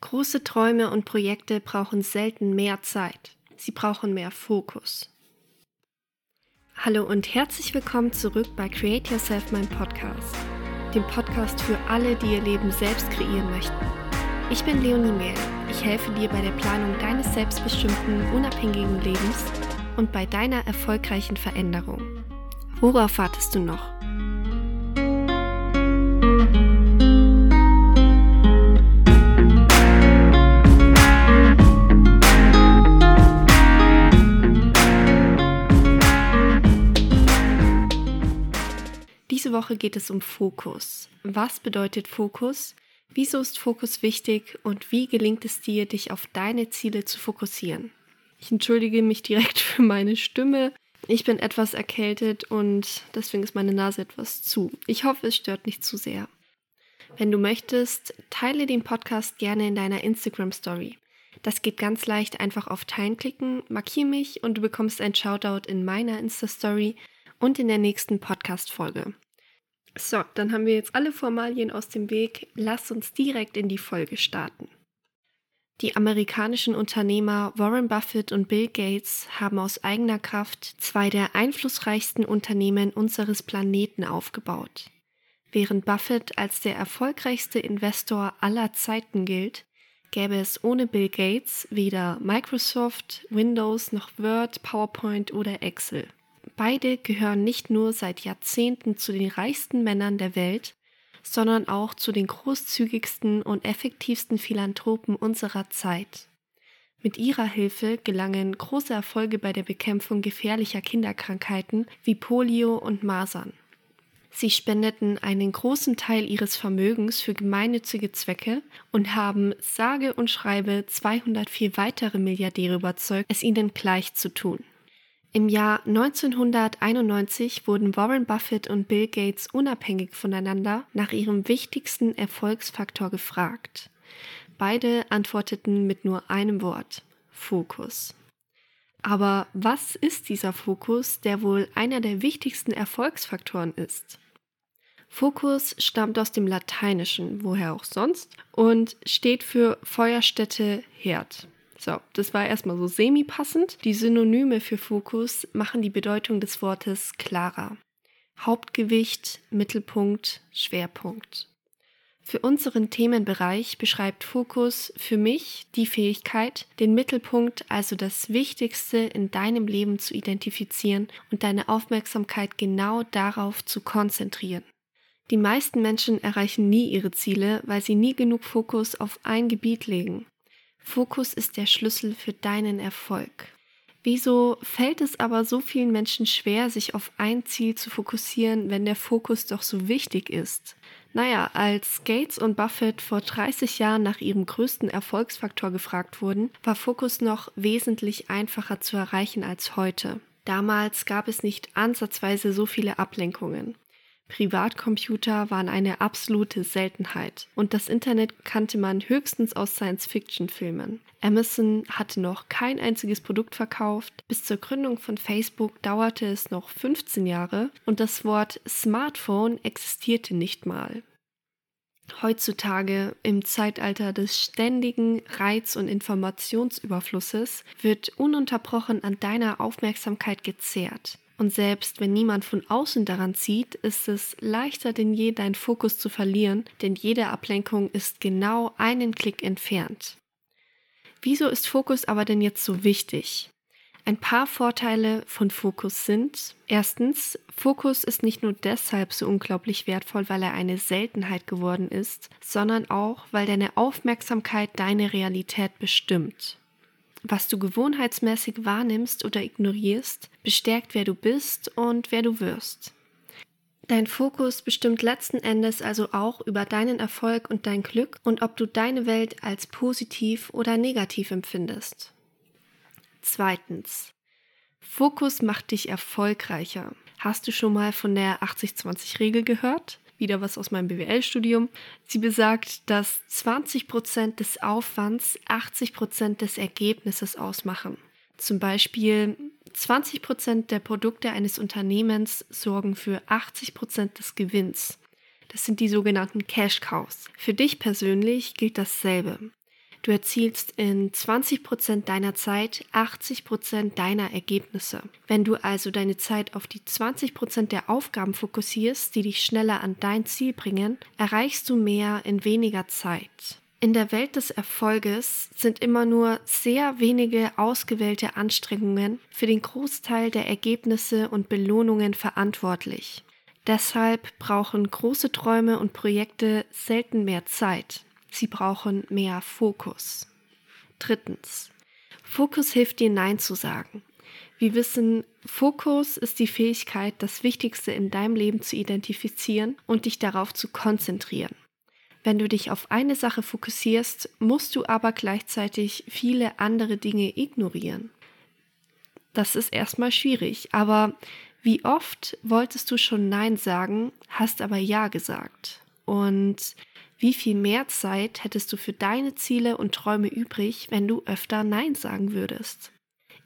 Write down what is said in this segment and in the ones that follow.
Große Träume und Projekte brauchen selten mehr Zeit. Sie brauchen mehr Fokus. Hallo und herzlich willkommen zurück bei Create Yourself, mein Podcast. Dem Podcast für alle, die ihr Leben selbst kreieren möchten. Ich bin Leonie Mehl. Ich helfe dir bei der Planung deines selbstbestimmten, unabhängigen Lebens und bei deiner erfolgreichen Veränderung. Worauf wartest du noch? Woche geht es um Fokus. Was bedeutet Fokus? Wieso ist Fokus wichtig und wie gelingt es dir, dich auf deine Ziele zu fokussieren? Ich entschuldige mich direkt für meine Stimme. Ich bin etwas erkältet und deswegen ist meine Nase etwas zu. Ich hoffe, es stört nicht zu sehr. Wenn du möchtest, teile den Podcast gerne in deiner Instagram Story. Das geht ganz leicht einfach auf Teilen klicken, markiere mich und du bekommst ein Shoutout in meiner Insta Story und in der nächsten Podcast Folge. So, dann haben wir jetzt alle Formalien aus dem Weg. Lass uns direkt in die Folge starten. Die amerikanischen Unternehmer Warren Buffett und Bill Gates haben aus eigener Kraft zwei der einflussreichsten Unternehmen unseres Planeten aufgebaut. Während Buffett als der erfolgreichste Investor aller Zeiten gilt, gäbe es ohne Bill Gates weder Microsoft, Windows noch Word, PowerPoint oder Excel. Beide gehören nicht nur seit Jahrzehnten zu den reichsten Männern der Welt, sondern auch zu den großzügigsten und effektivsten Philanthropen unserer Zeit. Mit ihrer Hilfe gelangen große Erfolge bei der Bekämpfung gefährlicher Kinderkrankheiten wie Polio und Masern. Sie spendeten einen großen Teil ihres Vermögens für gemeinnützige Zwecke und haben sage und schreibe 204 weitere Milliardäre überzeugt, es ihnen gleich zu tun. Im Jahr 1991 wurden Warren Buffett und Bill Gates unabhängig voneinander nach ihrem wichtigsten Erfolgsfaktor gefragt. Beide antworteten mit nur einem Wort Fokus. Aber was ist dieser Fokus, der wohl einer der wichtigsten Erfolgsfaktoren ist? Fokus stammt aus dem Lateinischen, woher auch sonst, und steht für Feuerstätte Herd. So, das war erstmal so semi-passend. Die Synonyme für Fokus machen die Bedeutung des Wortes klarer. Hauptgewicht, Mittelpunkt, Schwerpunkt. Für unseren Themenbereich beschreibt Fokus für mich die Fähigkeit, den Mittelpunkt, also das Wichtigste in deinem Leben zu identifizieren und deine Aufmerksamkeit genau darauf zu konzentrieren. Die meisten Menschen erreichen nie ihre Ziele, weil sie nie genug Fokus auf ein Gebiet legen. Fokus ist der Schlüssel für deinen Erfolg. Wieso fällt es aber so vielen Menschen schwer, sich auf ein Ziel zu fokussieren, wenn der Fokus doch so wichtig ist? Naja, als Gates und Buffett vor 30 Jahren nach ihrem größten Erfolgsfaktor gefragt wurden, war Fokus noch wesentlich einfacher zu erreichen als heute. Damals gab es nicht ansatzweise so viele Ablenkungen. Privatcomputer waren eine absolute Seltenheit und das Internet kannte man höchstens aus Science-Fiction-Filmen. Amazon hatte noch kein einziges Produkt verkauft. Bis zur Gründung von Facebook dauerte es noch 15 Jahre und das Wort Smartphone existierte nicht mal. Heutzutage, im Zeitalter des ständigen Reiz- und Informationsüberflusses, wird ununterbrochen an deiner Aufmerksamkeit gezehrt. Und selbst wenn niemand von außen daran zieht, ist es leichter denn je, deinen Fokus zu verlieren, denn jede Ablenkung ist genau einen Klick entfernt. Wieso ist Fokus aber denn jetzt so wichtig? Ein paar Vorteile von Fokus sind, erstens, Fokus ist nicht nur deshalb so unglaublich wertvoll, weil er eine Seltenheit geworden ist, sondern auch, weil deine Aufmerksamkeit deine Realität bestimmt. Was du gewohnheitsmäßig wahrnimmst oder ignorierst, bestärkt, wer du bist und wer du wirst. Dein Fokus bestimmt letzten Endes also auch über deinen Erfolg und dein Glück und ob du deine Welt als positiv oder negativ empfindest. Zweitens. Fokus macht dich erfolgreicher. Hast du schon mal von der 80-20-Regel gehört? Wieder was aus meinem BWL-Studium. Sie besagt, dass 20% des Aufwands 80% des Ergebnisses ausmachen. Zum Beispiel 20% der Produkte eines Unternehmens sorgen für 80% des Gewinns. Das sind die sogenannten Cash Cows. Für dich persönlich gilt dasselbe. Du erzielst in 20% deiner Zeit 80% deiner Ergebnisse. Wenn du also deine Zeit auf die 20% der Aufgaben fokussierst, die dich schneller an dein Ziel bringen, erreichst du mehr in weniger Zeit. In der Welt des Erfolges sind immer nur sehr wenige ausgewählte Anstrengungen für den Großteil der Ergebnisse und Belohnungen verantwortlich. Deshalb brauchen große Träume und Projekte selten mehr Zeit. Sie brauchen mehr Fokus. Drittens. Fokus hilft dir Nein zu sagen. Wir wissen, Fokus ist die Fähigkeit, das Wichtigste in deinem Leben zu identifizieren und dich darauf zu konzentrieren. Wenn du dich auf eine Sache fokussierst, musst du aber gleichzeitig viele andere Dinge ignorieren. Das ist erstmal schwierig, aber wie oft wolltest du schon Nein sagen, hast aber Ja gesagt? Und wie viel mehr Zeit hättest du für deine Ziele und Träume übrig, wenn du öfter Nein sagen würdest?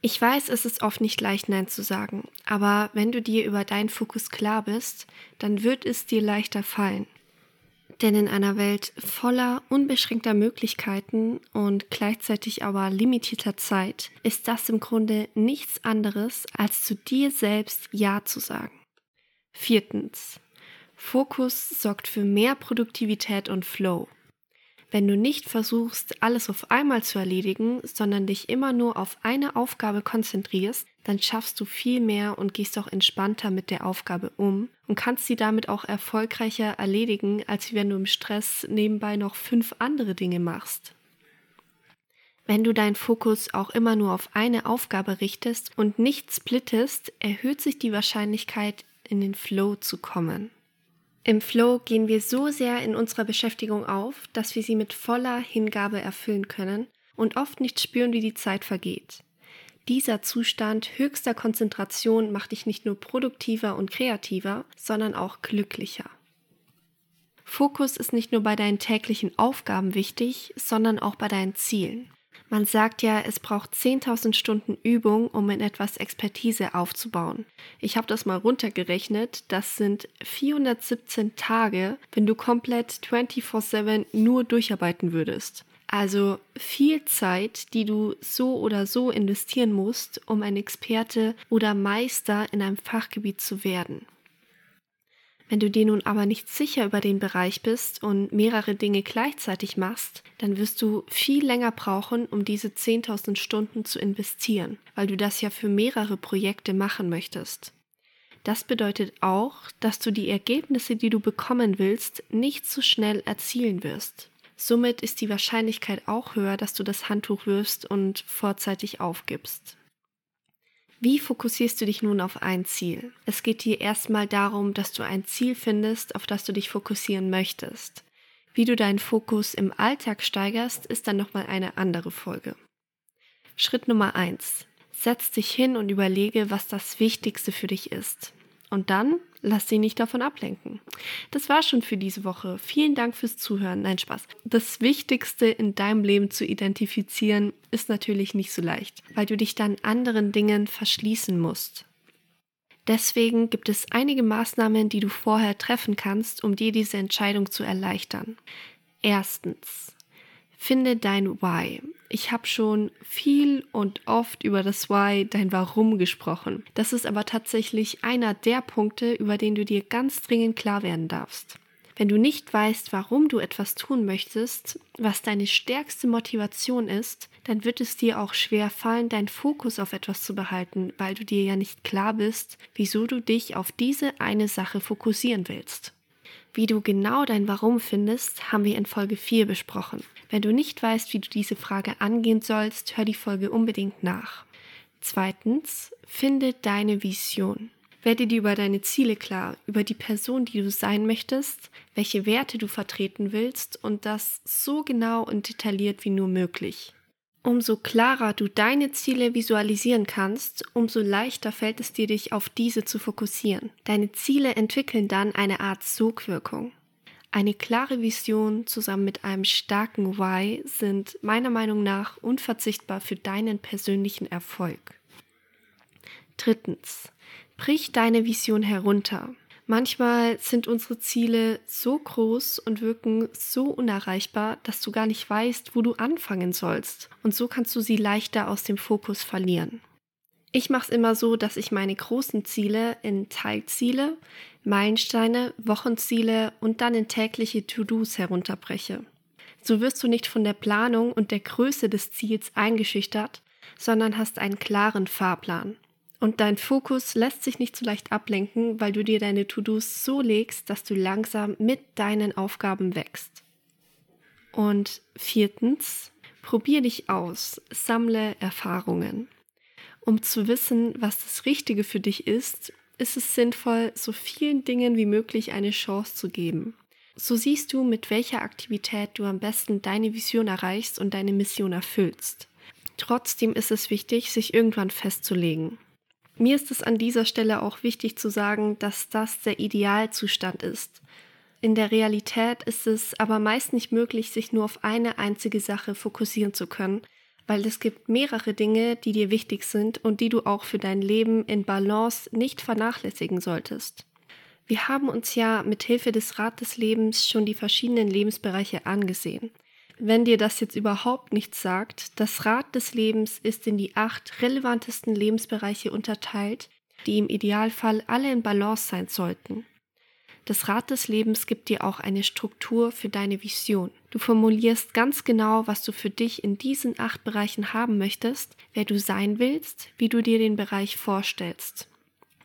Ich weiß, es ist oft nicht leicht, Nein zu sagen, aber wenn du dir über deinen Fokus klar bist, dann wird es dir leichter fallen. Denn in einer Welt voller unbeschränkter Möglichkeiten und gleichzeitig aber limitierter Zeit ist das im Grunde nichts anderes, als zu dir selbst Ja zu sagen. Viertens. Fokus sorgt für mehr Produktivität und Flow. Wenn du nicht versuchst, alles auf einmal zu erledigen, sondern dich immer nur auf eine Aufgabe konzentrierst, dann schaffst du viel mehr und gehst auch entspannter mit der Aufgabe um und kannst sie damit auch erfolgreicher erledigen, als wenn du im Stress nebenbei noch fünf andere Dinge machst. Wenn du deinen Fokus auch immer nur auf eine Aufgabe richtest und nicht splittest, erhöht sich die Wahrscheinlichkeit, in den Flow zu kommen. Im Flow gehen wir so sehr in unserer Beschäftigung auf, dass wir sie mit voller Hingabe erfüllen können und oft nicht spüren, wie die Zeit vergeht. Dieser Zustand höchster Konzentration macht dich nicht nur produktiver und kreativer, sondern auch glücklicher. Fokus ist nicht nur bei deinen täglichen Aufgaben wichtig, sondern auch bei deinen Zielen. Man sagt ja, es braucht 10.000 Stunden Übung, um in etwas Expertise aufzubauen. Ich habe das mal runtergerechnet. Das sind 417 Tage, wenn du komplett 24/7 nur durcharbeiten würdest. Also viel Zeit, die du so oder so investieren musst, um ein Experte oder Meister in einem Fachgebiet zu werden. Wenn du dir nun aber nicht sicher über den Bereich bist und mehrere Dinge gleichzeitig machst, dann wirst du viel länger brauchen, um diese 10.000 Stunden zu investieren, weil du das ja für mehrere Projekte machen möchtest. Das bedeutet auch, dass du die Ergebnisse, die du bekommen willst, nicht so schnell erzielen wirst. Somit ist die Wahrscheinlichkeit auch höher, dass du das Handtuch wirfst und vorzeitig aufgibst. Wie fokussierst du dich nun auf ein Ziel? Es geht dir erstmal darum, dass du ein Ziel findest, auf das du dich fokussieren möchtest. Wie du deinen Fokus im Alltag steigerst, ist dann nochmal eine andere Folge. Schritt Nummer eins: Setz dich hin und überlege, was das Wichtigste für dich ist. Und dann lass dich nicht davon ablenken. Das war schon für diese Woche. Vielen Dank fürs Zuhören. Nein, Spaß. Das Wichtigste in deinem Leben zu identifizieren ist natürlich nicht so leicht, weil du dich dann anderen Dingen verschließen musst. Deswegen gibt es einige Maßnahmen, die du vorher treffen kannst, um dir diese Entscheidung zu erleichtern. Erstens, finde dein Why. Ich habe schon viel und oft über das Why, dein Warum gesprochen. Das ist aber tatsächlich einer der Punkte, über den du dir ganz dringend klar werden darfst. Wenn du nicht weißt, warum du etwas tun möchtest, was deine stärkste Motivation ist, dann wird es dir auch schwer fallen, deinen Fokus auf etwas zu behalten, weil du dir ja nicht klar bist, wieso du dich auf diese eine Sache fokussieren willst. Wie du genau dein Warum findest, haben wir in Folge 4 besprochen. Wenn du nicht weißt, wie du diese Frage angehen sollst, hör die Folge unbedingt nach. Zweitens, finde deine Vision. Werde dir über deine Ziele klar, über die Person, die du sein möchtest, welche Werte du vertreten willst und das so genau und detailliert wie nur möglich. Umso klarer du deine Ziele visualisieren kannst, umso leichter fällt es dir, dich auf diese zu fokussieren. Deine Ziele entwickeln dann eine Art Sogwirkung. Eine klare Vision zusammen mit einem starken Why sind meiner Meinung nach unverzichtbar für deinen persönlichen Erfolg. Drittens, brich deine Vision herunter. Manchmal sind unsere Ziele so groß und wirken so unerreichbar, dass du gar nicht weißt, wo du anfangen sollst. Und so kannst du sie leichter aus dem Fokus verlieren. Ich mache es immer so, dass ich meine großen Ziele in Teilziele, Meilensteine, Wochenziele und dann in tägliche To-Dos herunterbreche. So wirst du nicht von der Planung und der Größe des Ziels eingeschüchtert, sondern hast einen klaren Fahrplan. Und dein Fokus lässt sich nicht so leicht ablenken, weil du dir deine To-Dos so legst, dass du langsam mit deinen Aufgaben wächst. Und viertens, probier dich aus, sammle Erfahrungen. Um zu wissen, was das Richtige für dich ist, ist es sinnvoll, so vielen Dingen wie möglich eine Chance zu geben. So siehst du, mit welcher Aktivität du am besten deine Vision erreichst und deine Mission erfüllst. Trotzdem ist es wichtig, sich irgendwann festzulegen. Mir ist es an dieser Stelle auch wichtig zu sagen, dass das der Idealzustand ist. In der Realität ist es aber meist nicht möglich, sich nur auf eine einzige Sache fokussieren zu können, weil es gibt mehrere Dinge, die dir wichtig sind und die du auch für dein Leben in Balance nicht vernachlässigen solltest. Wir haben uns ja mit Hilfe des Rad des Lebens schon die verschiedenen Lebensbereiche angesehen. Wenn dir das jetzt überhaupt nichts sagt, das Rad des Lebens ist in die acht relevantesten Lebensbereiche unterteilt, die im Idealfall alle in Balance sein sollten. Das Rad des Lebens gibt dir auch eine Struktur für deine Vision. Du formulierst ganz genau, was du für dich in diesen acht Bereichen haben möchtest, wer du sein willst, wie du dir den Bereich vorstellst.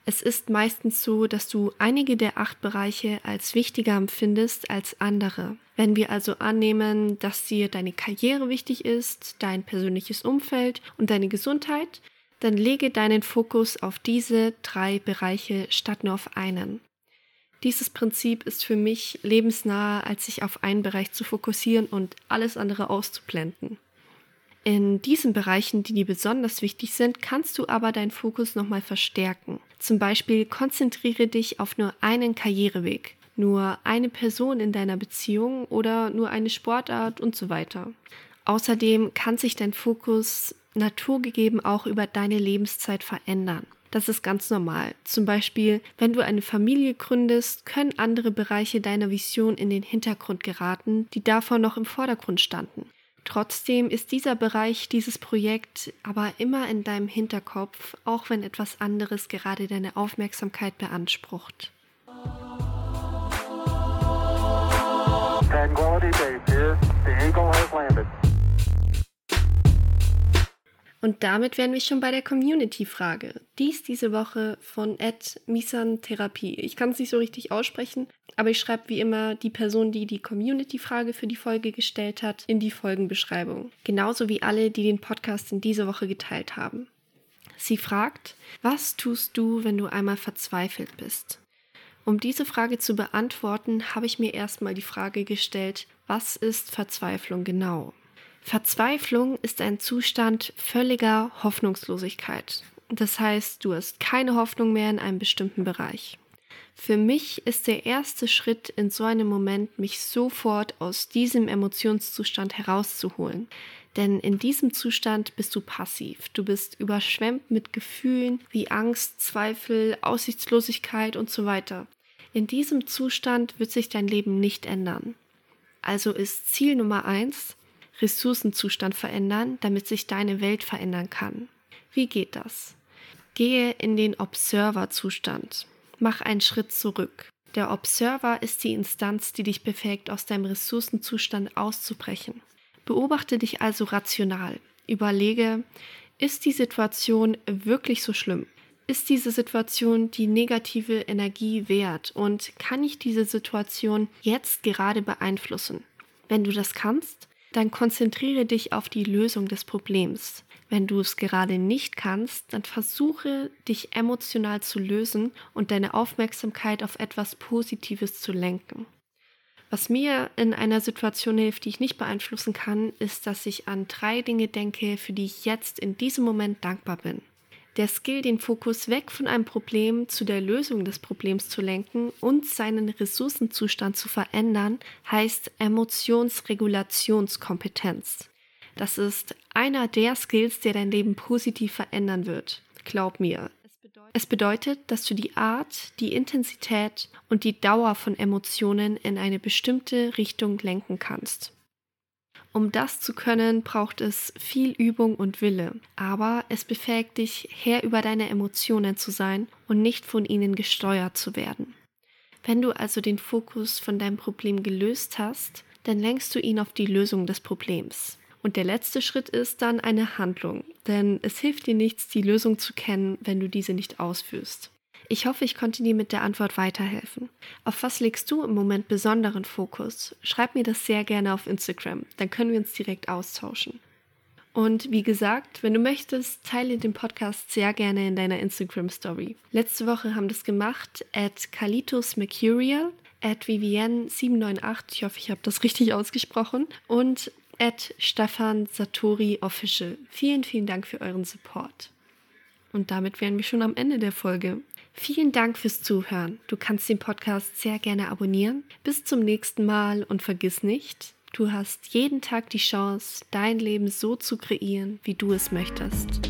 Es ist meistens so, dass du einige der acht Bereiche als wichtiger empfindest als andere. Wenn wir also annehmen, dass dir deine Karriere wichtig ist, dein persönliches Umfeld und deine Gesundheit, dann lege deinen Fokus auf diese drei Bereiche statt nur auf einen. Dieses Prinzip ist für mich lebensnahe, als sich auf einen Bereich zu fokussieren und alles andere auszublenden. In diesen Bereichen, die dir besonders wichtig sind, kannst du aber deinen Fokus nochmal verstärken. Zum Beispiel konzentriere dich auf nur einen Karriereweg, nur eine Person in deiner Beziehung oder nur eine Sportart und so weiter. Außerdem kann sich dein Fokus naturgegeben auch über deine Lebenszeit verändern. Das ist ganz normal. Zum Beispiel, wenn du eine Familie gründest, können andere Bereiche deiner Vision in den Hintergrund geraten, die davor noch im Vordergrund standen. Trotzdem ist dieser Bereich, dieses Projekt aber immer in deinem Hinterkopf, auch wenn etwas anderes gerade deine Aufmerksamkeit beansprucht. Tranquility Base here. The Eagle has landed. Und damit wären wir schon bei der Community-Frage. Dies diese Woche von Ed Misan Therapie. Ich kann es nicht so richtig aussprechen, aber ich schreibe wie immer die Person, die die Community-Frage für die Folge gestellt hat, in die Folgenbeschreibung. Genauso wie alle, die den Podcast in dieser Woche geteilt haben. Sie fragt, was tust du, wenn du einmal verzweifelt bist? Um diese Frage zu beantworten, habe ich mir erstmal die Frage gestellt, was ist Verzweiflung genau? Verzweiflung ist ein Zustand völliger Hoffnungslosigkeit. Das heißt, du hast keine Hoffnung mehr in einem bestimmten Bereich. Für mich ist der erste Schritt in so einem Moment, mich sofort aus diesem Emotionszustand herauszuholen. Denn in diesem Zustand bist du passiv. Du bist überschwemmt mit Gefühlen wie Angst, Zweifel, Aussichtslosigkeit und so weiter. In diesem Zustand wird sich dein Leben nicht ändern. Also ist Ziel Nummer eins, Ressourcenzustand verändern, damit sich deine Welt verändern kann. Wie geht das? Gehe in den Observer-Zustand. Mach einen Schritt zurück. Der Observer ist die Instanz, die dich befähigt, aus deinem Ressourcenzustand auszubrechen. Beobachte dich also rational. Überlege, ist die Situation wirklich so schlimm? Ist diese Situation die negative Energie wert und kann ich diese Situation jetzt gerade beeinflussen? Wenn du das kannst, dann konzentriere dich auf die Lösung des Problems. Wenn du es gerade nicht kannst, dann versuche dich emotional zu lösen und deine Aufmerksamkeit auf etwas Positives zu lenken. Was mir in einer Situation hilft, die ich nicht beeinflussen kann, ist, dass ich an drei Dinge denke, für die ich jetzt in diesem Moment dankbar bin der Skill, den Fokus weg von einem Problem zu der Lösung des Problems zu lenken und seinen Ressourcenzustand zu verändern, heißt Emotionsregulationskompetenz. Das ist einer der Skills, der dein Leben positiv verändern wird. Glaub mir. Es bedeutet, dass du die Art, die Intensität und die Dauer von Emotionen in eine bestimmte Richtung lenken kannst. Um das zu können, braucht es viel Übung und Wille, aber es befähigt dich, Herr über deine Emotionen zu sein und nicht von ihnen gesteuert zu werden. Wenn du also den Fokus von deinem Problem gelöst hast, dann lenkst du ihn auf die Lösung des Problems. Und der letzte Schritt ist dann eine Handlung, denn es hilft dir nichts, die Lösung zu kennen, wenn du diese nicht ausführst. Ich hoffe, ich konnte dir mit der Antwort weiterhelfen. Auf was legst du im Moment besonderen Fokus? Schreib mir das sehr gerne auf Instagram, dann können wir uns direkt austauschen. Und wie gesagt, wenn du möchtest, teile den Podcast sehr gerne in deiner Instagram Story. Letzte Woche haben das gemacht at Kalitos Mercurial, at Vivienne798, ich hoffe, ich habe das richtig ausgesprochen, und at Stefan Satori Official. Vielen, vielen Dank für euren Support. Und damit wären wir schon am Ende der Folge. Vielen Dank fürs Zuhören. Du kannst den Podcast sehr gerne abonnieren. Bis zum nächsten Mal und vergiss nicht, du hast jeden Tag die Chance, dein Leben so zu kreieren, wie du es möchtest.